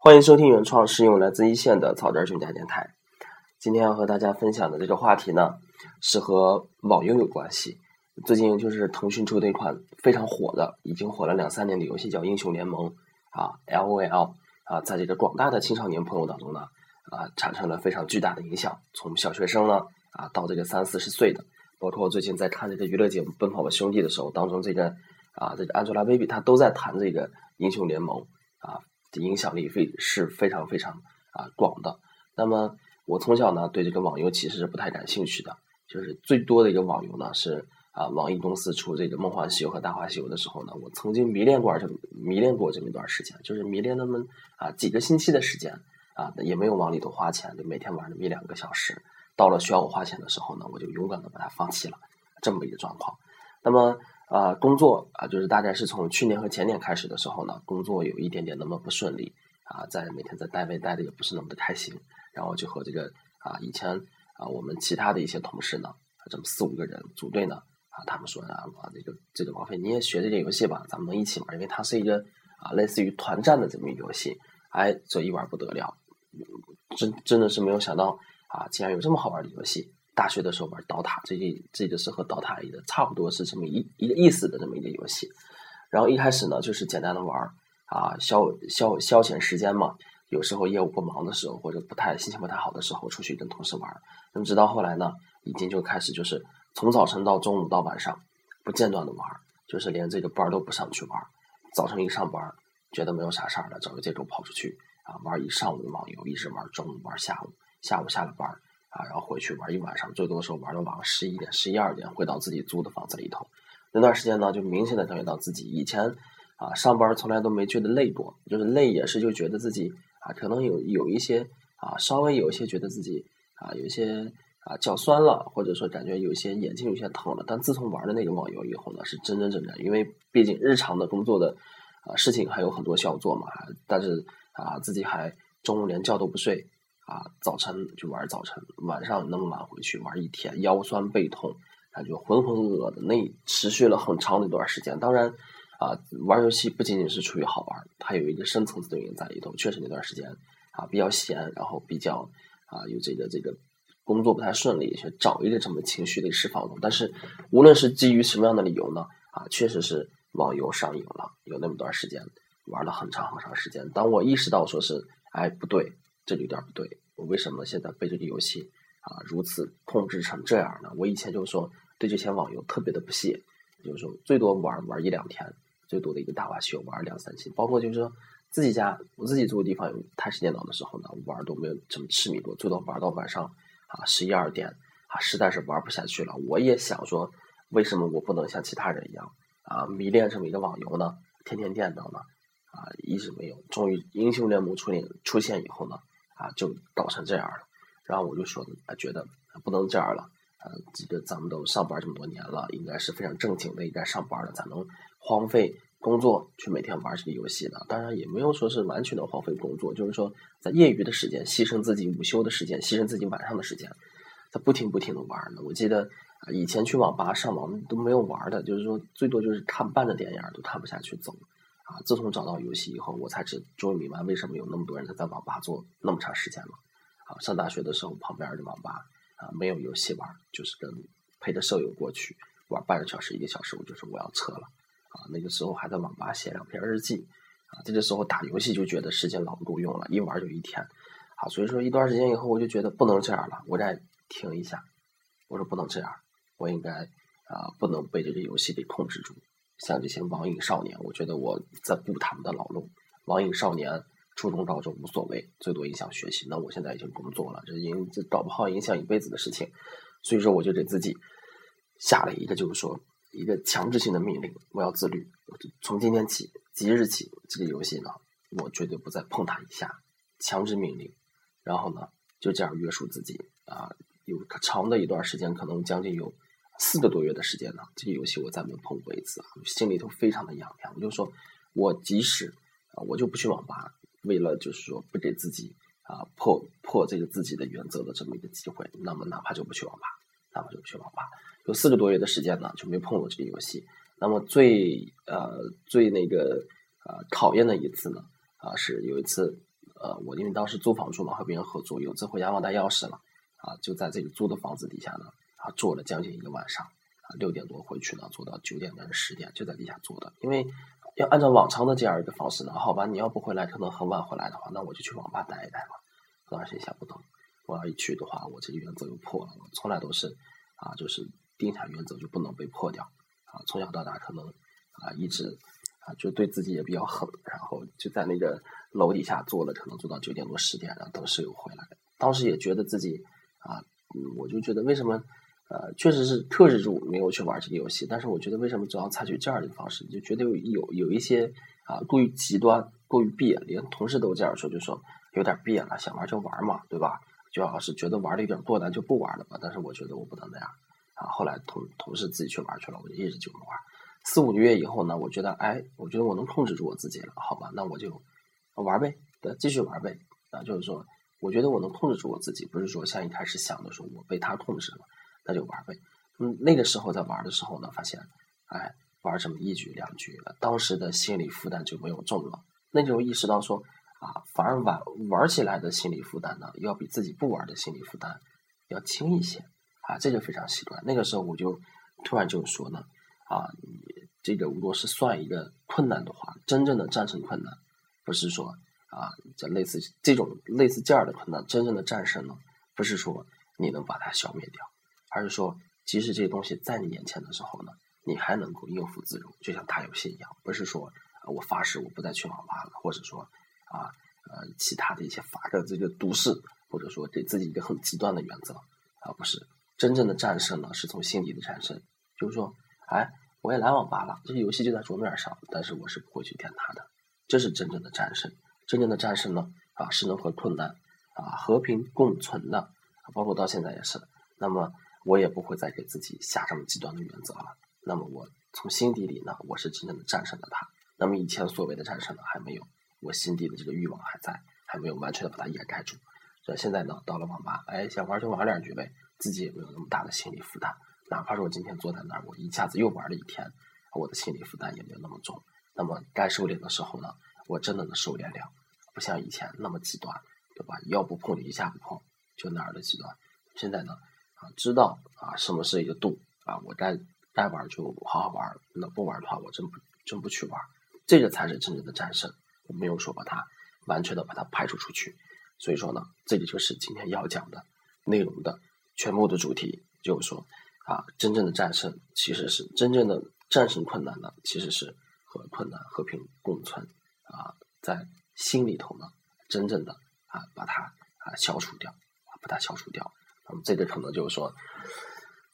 欢迎收听原创适用来自一线的草根专家电台。今天要和大家分享的这个话题呢，是和网游有关系。最近就是腾讯出的一款非常火的，已经火了两三年的游戏，叫《英雄联盟》啊，LOL 啊，在这个广大的青少年朋友当中呢，啊，产生了非常巨大的影响。从小学生呢，啊，到这个三四十岁的，包括我最近在看这个娱乐节目《奔跑吧兄弟》的时候，当中这个啊，这个 Angelababy 她都在谈这个英雄联盟。影响力非是非常非常啊广的。那么我从小呢对这个网游其实是不太感兴趣的，就是最多的一个网游呢是啊网易公司出这个《梦幻西游》和《大话西游》的时候呢，我曾经迷恋过这迷恋过这么一段时间，就是迷恋那么啊几个星期的时间啊，也没有往里头花钱，就每天玩那么一两个小时。到了需要我花钱的时候呢，我就勇敢的把它放弃了，这么一个状况。那么。啊，工作啊，就是大概是从去年和前年开始的时候呢，工作有一点点那么不顺利啊，在每天在单位待的也不是那么的开心，然后就和这个啊以前啊我们其他的一些同事呢，这么四五个人组队呢啊，他们说啊，这个这个王飞你也学这个游戏吧，咱们能一起玩，因为它是一个啊类似于团战的这么一个游戏，哎，这一玩不得了，真真的是没有想到啊，竟然有这么好玩的游戏。大学的时候玩刀塔，这这个是和刀塔里的差不多是这么一一个意思的这么一个游戏。然后一开始呢，就是简单的玩啊，消消消遣时间嘛。有时候业务不忙的时候，或者不太心情不太好的时候，出去跟同事玩。那么直到后来呢，已经就开始就是从早晨到中午到晚上不间断的玩，就是连这个班都不上去玩。早晨一上班，觉得没有啥事儿了，找个借口跑出去啊玩一上午的网游，一直玩中午玩下午，下午下了班。啊，然后回去玩一晚上，最多的时候玩到晚上十一点、十一二点，回到自己租的房子里头。那段时间呢，就明显的感觉到自己以前啊上班从来都没觉得累过，就是累也是就觉得自己啊可能有有一些啊稍微有一些觉得自己啊有一些啊脚酸了，或者说感觉有些眼睛有些疼了。但自从玩了那个网游以后呢，是真真正正，因为毕竟日常的工作的啊事情还有很多需要做嘛，但是啊自己还中午连觉都不睡。啊，早晨就玩早晨，晚上那么晚回去玩一天，腰酸背痛，感觉浑浑噩噩的，那持续了很长的一段时间。当然，啊，玩游戏不仅仅是出于好玩，它有一个深层次的原因在里头。确实那段时间啊比较闲，然后比较啊有这个这个工作不太顺利，去找一个这么情绪的释放但是无论是基于什么样的理由呢，啊，确实是网游上瘾了，有那么段时间玩了很长很长时间。当我意识到说是，哎，不对。这有点不对，我为什么现在被这个游戏啊如此控制成这样呢？我以前就是说对这些网游特别的不屑，就是说最多玩玩一两天，最多的一个大话西游玩两三期，包括就是说自己家我自己住的地方有台式电脑的时候呢，玩都没有这么痴迷过，最多玩到晚上啊十一二点啊，实在是玩不下去了。我也想说，为什么我不能像其他人一样啊迷恋这么一个网游呢？天天电脑呢啊一直没有，终于英雄联盟出现出现以后呢。啊，就搞成这样了，然后我就说，觉得不能这样了，呃，这个咱们都上班这么多年了，应该是非常正经的，应该上班了，才能荒废工作去每天玩这个游戏的。当然也没有说是完全的荒废工作，就是说在业余的时间牺牲自己午休的时间，牺牲自己晚上的时间，在不停不停的玩呢。我记得，以前去网吧上网都没有玩的，就是说最多就是看半个电影都看不下去走。啊！自从找到游戏以后，我才知终于明白为什么有那么多人他在网吧坐那么长时间了。啊，上大学的时候旁边的网吧啊没有游戏玩，就是跟陪着舍友过去玩半个小时一个小时，我就说我要撤了。啊，那个时候还在网吧写两篇日记。啊，这个时候打游戏就觉得时间老不够用了，一玩就一天。啊，所以说一段时间以后，我就觉得不能这样了，我再停一下。我说不能这样，我应该啊不能被这个游戏给控制住。像这些网瘾少年，我觉得我在步他们的老路。网瘾少年，初中、高中无所谓，最多影响学习。那我现在已经工作了，这影这搞不好影响一辈子的事情。所以说，我就给自己下了一个，就是说一个强制性的命令，我要自律。从今天起，即日起，这个游戏呢，我绝对不再碰它一下。强制命令，然后呢，就这样约束自己啊。有长的一段时间，可能将近有。四个多月的时间呢，这个游戏我再没有碰过一次啊，心里头非常的痒痒。我就说，我即使啊，我就不去网吧，为了就是说不给自己啊破破这个自己的原则的这么一个机会，那么哪怕就不去网吧，哪怕就不去网吧。有四个多月的时间呢，就没碰过这个游戏。那么最呃最那个呃讨厌的一次呢，啊是有一次呃，我因为当时租房住嘛，和别人合租，有次回家忘带钥匙了，啊，就在这个租的房子底下呢，啊，坐了将近一个晚上，啊，六点多回去呢，坐到九点半十点，就在底下坐的，因为要按照往常的这样一个方式呢，好吧，你要不回来，可能很晚回来的话，那我就去网吧待一待吧。当时想不通，我要一去的话，我这个原则又破了，我从来都是，啊，就是定下原则就不能被破掉，啊，从小到大可能，啊，一直啊。就对自己也比较狠，然后就在那个楼底下坐了，可能坐到九点多十点，然后等室友回来。当时也觉得自己啊，我就觉得为什么呃，确实是克制住没有去玩这个游戏，但是我觉得为什么总要采取这样的方式，就觉得有有有一些啊过于极端、过于别，连同事都这样说，就说有点别了，想玩就玩嘛，对吧？就要是觉得玩的有点过，咱就不玩了吧。但是我觉得我不能那样啊。后来同同事自己去玩去了，我就一直就不玩。四五个月以后呢，我觉得，哎，我觉得我能控制住我自己了，好吧，那我就玩呗，对，继续玩呗。啊，就是说，我觉得我能控制住我自己，不是说像一开始想的说我被他控制了，那就玩呗。嗯，那个时候在玩的时候呢，发现，哎，玩这么一局两局，当时的心理负担就没有重了。那就意识到说，啊，反而玩玩起来的心理负担呢，要比自己不玩的心理负担要轻一些。啊，这就非常习惯。那个时候我就突然就说呢，啊。这个如果是算一个困难的话，真正的战胜困难，不是说啊，这类似这种类似这样的困难，真正的战胜呢，不是说你能把它消灭掉，而是说，即使这些东西在你眼前的时候呢，你还能够应付自如，就像打游戏一样，不是说，我发誓我不再去网吧了，或者说啊呃其他的一些法的这个毒誓，或者说给自己一个很极端的原则，而不是真正的战胜呢，是从心底的战胜，就是说，哎。我也来网吧了，这个游戏就在桌面上，但是我是不会去点它的。这是真正的战胜，真正的战胜呢，啊，是能和困难啊和平共存的，包括到现在也是。那么我也不会再给自己下这么极端的原则了。那么我从心底里呢，我是真正的战胜了它。那么以前所谓的战胜呢，还没有，我心底的这个欲望还在，还没有完全的把它掩盖住。所以现在呢，到了网吧，哎，想玩就玩两局呗，自己也没有那么大的心理负担。哪怕是我今天坐在那儿，我一下子又玩了一天，我的心理负担也没有那么重。那么该收敛的时候呢，我真的能收敛了，不像以前那么极端，对吧？要不碰就一下不碰，就那儿的极端。现在呢，啊，知道啊什么是一个度啊，我该该玩就好好玩，那不玩的话，我真不真不去玩。这个才是真正的战胜，我没有说把它完全的把它排除出去。所以说呢，这里就是今天要讲的内容的全部的主题，就是说。啊，真正的战胜其实是真正的战胜困难呢，其实是和困难和平共存啊，在心里头呢，真正的啊把它啊消除掉把它消除掉。那么这个可能就是说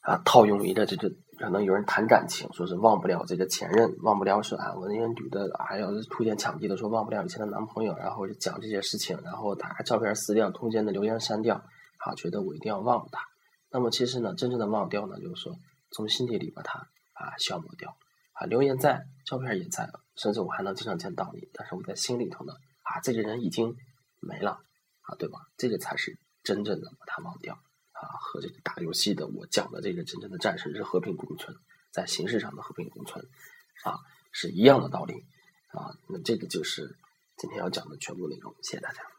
啊套用一个这个，可能有人谈感情，说是忘不了这个前任，忘不了说啊我那个女的还有是铺天抢地的说忘不了以前的男朋友，然后就讲这些事情，然后把照片撕掉，空间的留言删掉，啊觉得我一定要忘了他。那么其实呢，真正的忘掉呢，就是说从心底里把它啊消磨掉啊，留言在，照片也在，甚至我还能经常见到你，但是我在心里头呢啊，这个人已经没了啊，对吧？这个才是真正的把它忘掉啊，和这个打游戏的我讲的这个真正的战胜是和平共存，在形式上的和平共存啊，是一样的道理啊。那这个就是今天要讲的全部内容，谢谢大家。